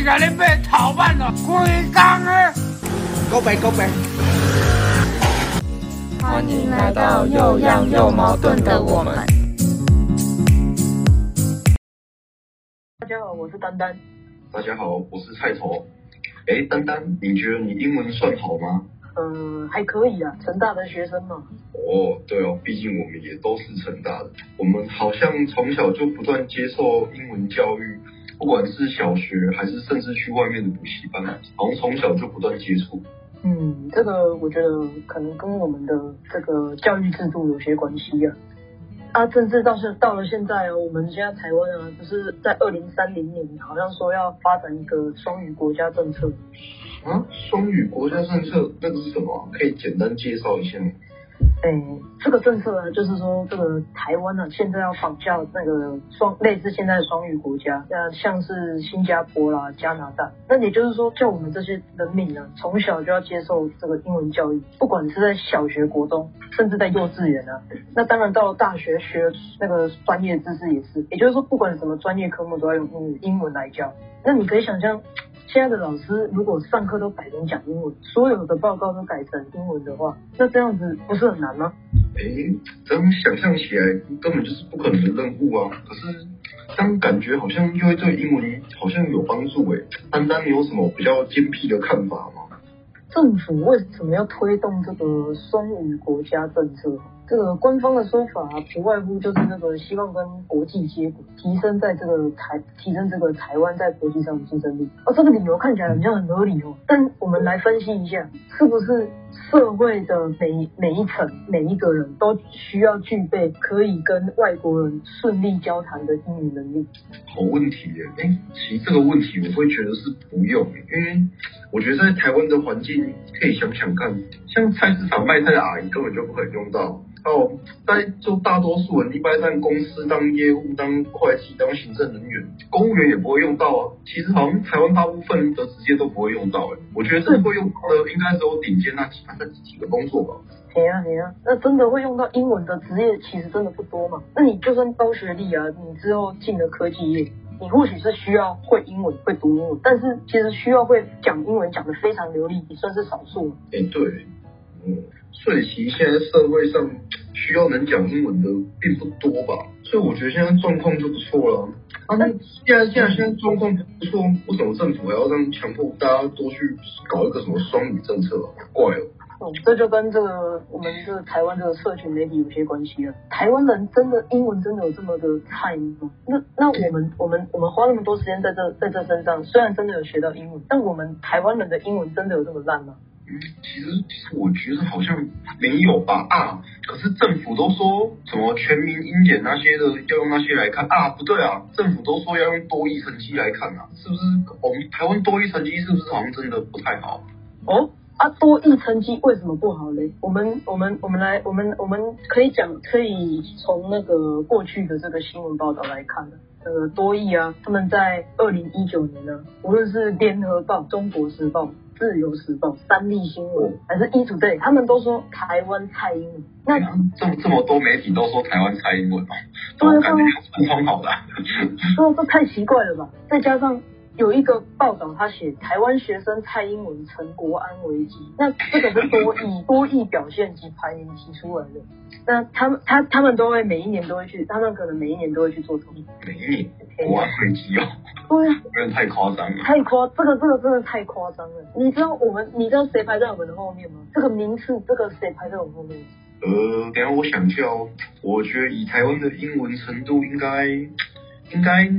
你甲你买头版了，规工的。告白告白。欢迎来到又样又矛盾的我们。大家好，我是丹丹。大家好，我是菜头。哎，丹丹，你觉得你英文算好吗？嗯，还可以啊，成大的学生嘛。哦，对哦，毕竟我们也都是成大的，我们好像从小就不断接受英文教育，不管是小学还是甚至去外面的补习班，好像从小就不断接触。嗯，这个我觉得可能跟我们的这个教育制度有些关系啊。啊，甚至到现到了现在啊，我们现在台湾啊，就是在二零三零年，好像说要发展一个双语国家政策。啊，双语国家政策那个是什么？可以简单介绍一下吗？哎，这个政策呢，就是说这个台湾呢，现在要仿效那个双类似现在的双语国家，那像是新加坡啦、加拿大，那也就是说，叫我们这些人民呢，从小就要接受这个英文教育，不管是在小学、国中，甚至在幼稚园啊，那当然到了大学学那个专业知识也是，也就是说，不管什么专业科目都要用英英文来教。那你可以想象。现在的老师如果上课都改成讲英文，所有的报告都改成英文的话，那这样子不是很难吗？哎，这样想象起来根本就是不可能的任务啊！可是这样感觉好像又会对英文好像有帮助哎。丹丹，你有什么比较精辟的看法吗？政府为什么要推动这个双语国家政策？这个官方的说法不外乎就是那个希望跟国际接轨，提升在这个台提升这个台湾在国际上的竞争力。哦，这个理由看起来好像很合理哦。但我们来分析一下，是不是社会的每每一层每一个人都需要具备可以跟外国人顺利交谈的英语能力？好问题耶！哎，其实这个问题我会觉得是不用，因为我觉得在台湾的环境可以想想看，像菜市场卖菜的阿姨根本就不可能用到。哦，在就大多数人一般在公司当业务、当会计、当行政人员，公务员也不会用到啊。其实好像台湾大部分的职业都不会用到，哎，我觉得这会用到的应该只有顶尖那几那几个工作吧。对啊，对啊，那真的会用到英文的职业其实真的不多嘛。那你就算高学历啊，你之后进了科技业，你或许是需要会英文、会读英文，但是其实需要会讲英文讲的非常流利，也算是少数。哎，对，嗯。所以其实现在社会上需要能讲英文的并不多吧，所以我觉得现在状况就不错了。啊，那既然现在现在状况不错，为什么政府还要让强迫大家多去搞一个什么双语政策啊？怪了。哦，这就跟这个我们这个台湾这个社群媒体有些关系了。台湾人真的英文真的有这么的菜吗？那那我们我们我们花那么多时间在这在这身上，虽然真的有学到英文，但我们台湾人的英文真的有这么烂吗？其实，其实我觉得好像没有吧啊！可是政府都说什么全民英检那些的要用那些来看啊？不对啊，政府都说要用多益成绩来看啊，是不是？我们台湾多益成绩是不是好像真的不太好？哦啊，多益成绩为什么不好嘞？我们我们我们来，我们我们可以讲，可以从那个过去的这个新闻报道来看。呃，多益啊，他们在二零一九年呢，无论是联合报、中国时报。自由时报、三立新闻还是一组队，他们都说台湾蔡英文。那这么这么多媒体都说台湾蔡英文哦，都感觉很通好的。这这太奇怪了吧？再加上。有一个报道，他写台湾学生蔡英文成国安危机，那这个是多以多亿表现及排名提出来的。那他们他他们都会每一年都会去，他们可能每一年都会去做统计。每一年国安危机哦，对啊，真的太夸张了。太夸，这个这个真的太夸张了。你知道我们，你知道谁排在我们的后面吗？这个名次，这个谁排在我们后面？呃，等下我想一下哦，我觉得以台湾的英文程度，应该应该。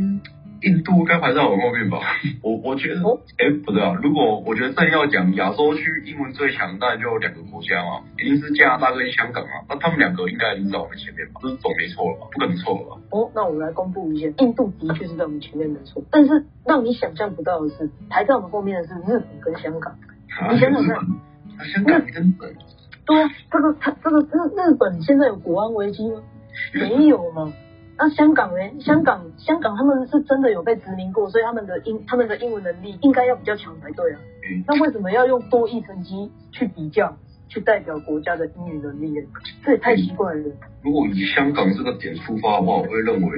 印度该排在我后面吧？我我觉得，哎，不对啊。如果我觉得正要讲亚洲区英文最强，当然就两个国家嘛，一定是加拿大跟香港啊。那他们两个应该已经在我们前面吧？这是总没错了吧？不可能错了吧？哦，那我们来公布一下，印度的确是在我们前面没错，但是让你想象不到的是，排在我们后面的是日本跟香港。你想想看，香港跟日本，对啊，这个他这个日日本现在有国安危机吗？没有吗？那香港呢？香港香港他们是真的有被殖民过，所以他们的英他们的英文能力应该要比较强才对啊。那为什么要用多益成绩去比较，去代表国家的英语能力呢？这也太奇怪了。如果以香港这个点出发的话，我会认为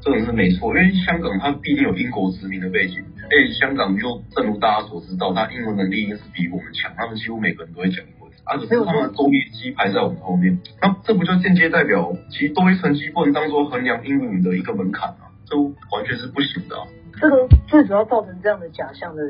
这个是没错，因为香港它毕竟有英国殖民的背景，哎，香港就正如大家所知道，它英文能力应该是比我们强，他们几乎每个人都会讲英文，而且是他们多一机排在我们后面，那这不就间接代表，其实多一成绩不能当做衡量英语的一个门槛啊，这完全是不行的。这个最主要造成这样的假象的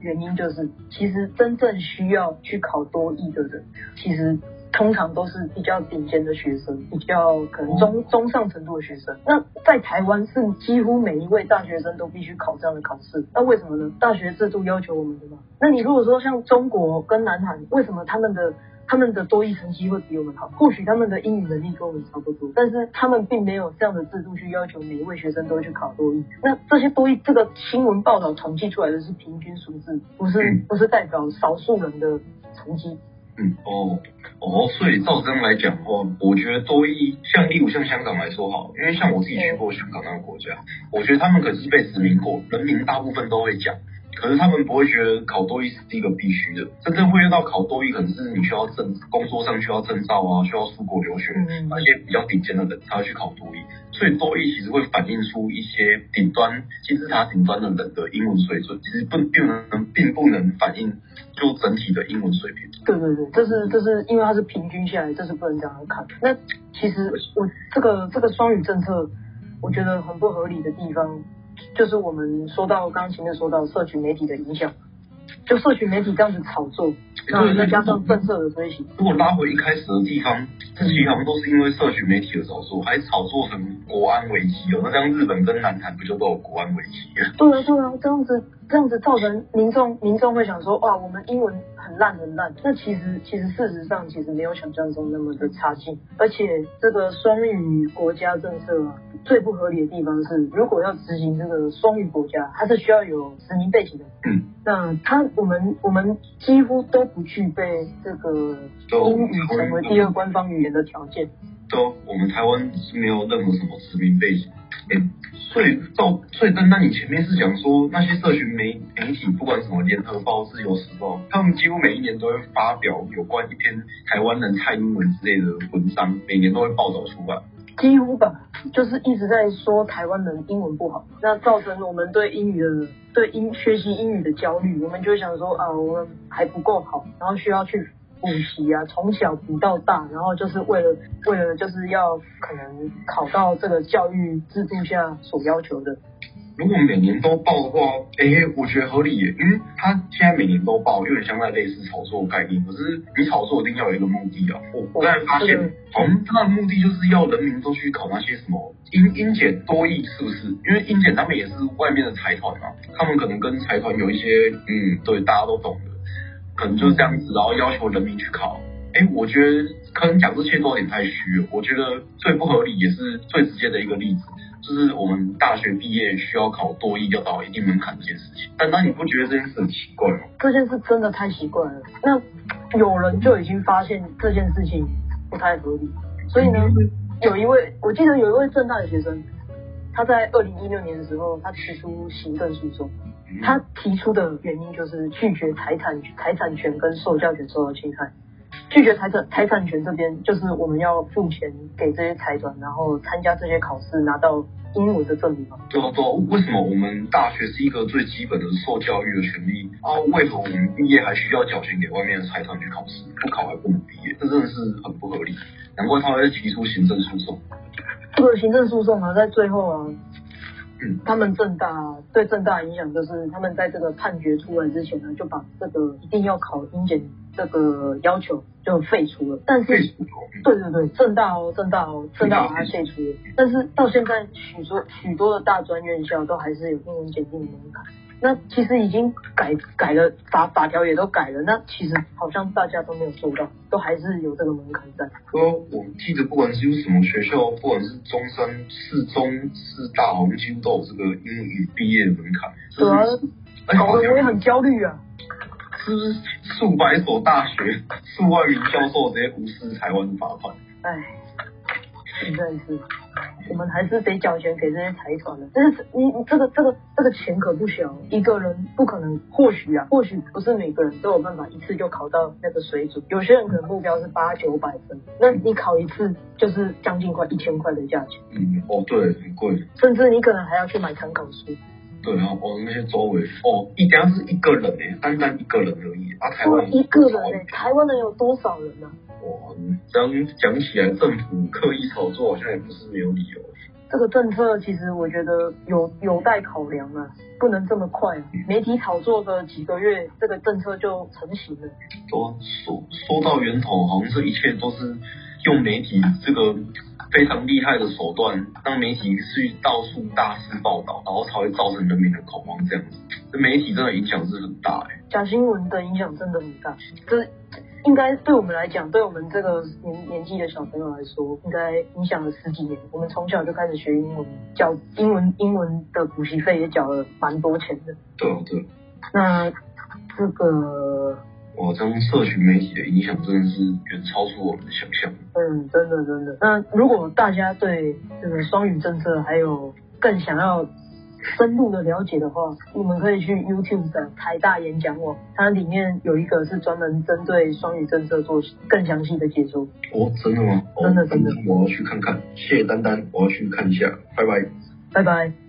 原因，就是其实真正需要去考多译的人，其实。通常都是比较顶尖的学生，比较可能中中上程度的学生。那在台湾是几乎每一位大学生都必须考这样的考试。那为什么呢？大学制度要求我们的嘛。那你如果说像中国跟南韩，为什么他们的他们的多益成绩会比我们好？或许他们的英语能力跟我们差不多，但是他们并没有这样的制度去要求每一位学生都去考多益。那这些多益这个新闻报道统计出来的是平均数字，不是不是代表少数人的成绩。嗯哦哦，所以照这样来讲的话，我觉得多一像例如像香港来说好，因为像我自己去过香港那个国家，我觉得他们可是被殖民过，人民大部分都会讲。可是他们不会觉得考多艺是一个必须的，真正会用到考多艺，可能是你需要证，工作上需要证照啊，需要出国留学，那些比较顶尖的人才会去考多艺。所以多艺其实会反映出一些顶端金字塔顶端的人的英文水准，其实不并能并不能反映就整体的英文水平。对对对，这是这是因为它是平均下来，这是不能这样看。那其实我这个这个双语政策，我觉得很不合理的地方。就是我们说到刚刚前面说到社群媒体的影响，就社群媒体这样子炒作，然后再加上政策的推行。如果拉回一开始的地方，这些好像都是因为社群媒体的炒作，还炒作成国安危机哦。那这样日本跟南韩不就都有国安危机啊？对啊对啊，这样子这样子造成民众民众会想说，哇，我们英文。很烂很烂，那其实其实事实上其实没有想象中那么的差劲，而且这个双语国家政策啊，最不合理的地方是，如果要执行这个双语国家，它是需要有殖民背景的，嗯，那他我们我们几乎都不具备这个英语成为第二官方语言的条件，都我们台湾是没有任何什么殖民背景。哎，所以照所以，那那你前面是讲说那些社群媒媒体，不管什么联合报、自由时报，他们几乎每一年都会发表有关一篇台湾人蔡英文之类的文章，每年都会报道出来。几乎吧，就是一直在说台湾人英文不好，那造成我们对英语的对英学习英语的焦虑，我们就想说啊，我们还不够好，然后需要去。补习啊，从小补到大，然后就是为了为了就是要可能考到这个教育制度下所要求的。如果每年都报的话，哎，我觉得合理耶，因为他现在每年都报，有点像在类似炒作概念。可是你炒作一定要有一个目的啊。我我刚才发现，好像他的目的就是要人民都去考那些什么英英检多艺，是不是？因为英检他们也是外面的财团嘛，他们可能跟财团有一些，嗯，对，大家都懂的。可能就是这样子，然后要求人民去考。哎，我觉得可能讲这些都有点太虚了。我觉得最不合理也是最直接的一个例子，就是我们大学毕业需要考多艺要到一定门槛这件事情。但那你不觉得这件事很奇怪吗？这件事真的太奇怪了。那有人就已经发现这件事情不太合理，所以呢，有一位我记得有一位正大的学生，他在二零一六年的时候，他提出行政诉讼。他提出的原因就是拒绝财产财产权跟受教权受到侵害，拒绝财产财产权这边就是我们要付钱给这些财团，然后参加这些考试拿到英文的证明嘛？对啊对啊，为什么我们大学是一个最基本的受教育的权利啊？为何我们毕业还需要缴钱给外面的财团去考试？不考还不能毕业，这真的是很不合理。难怪他会提出行政诉讼。这个行政诉讼啊，在最后啊。他们正大对正大影响就是，他们在这个判决出来之前呢，就把这个一定要考英检这个要求就废除了。但是，对对对，正大哦，正大哦，正大把它废除了。但是到现在，许多许多的大专院校都还是有英文检定的门槛。那其实已经改改了法法条也都改了，那其实好像大家都没有做到，都还是有这个门槛在。呃，我记得不管是有什么学校，不管是中山、四中、四大，我们几乎都有这个英语毕业的门槛。对啊，搞得我也很焦虑啊。是不是数百所大学、数万名教授直接无视台湾的法款？哎，实在是。我们还是得缴钱给这些财团的。但是你你这个这个这个钱可不小，一个人不可能，或许啊，或许不是每个人都有办法一次就考到那个水准。有些人可能目标是八九百分，那你考一次就是将近快一千块的价钱。嗯，哦对，很贵。甚至你可能还要去买参考书。对啊，哦那些周围哦，一家是一个人诶，单单一个人而已啊，台湾一个人诶，台湾人有多少人呢？哇，这样讲起来，政府刻意炒作好像也不是没有理由。这个政策其实我觉得有有待考量啊，不能这么快。媒体炒作的几个月，这个政策就成型了。说说说到源头，好像这一切都是用媒体这个非常厉害的手段，让媒体去到处大肆报道，然后才会造成人民的恐慌这样子。这媒体真的影响是很大哎，假新闻的影响真的很大。这。应该对我们来讲，对我们这个年年纪的小朋友来说，应该影响了十几年。我们从小就开始学英文，缴英文英文的补习费也缴了蛮多钱的。对啊，对。那这个，哇，这样社群媒体的影响真的是远超出我们的想象。嗯，真的真的。那如果大家对这个双语政策还有更想要。深入的了解的话，你们可以去 YouTube 的台大演讲网，它里面有一个是专门针对双语政策做更详细的解说。哦，真的吗？真的真的，我要去看看。谢谢丹丹，我要去看一下。拜拜。拜拜。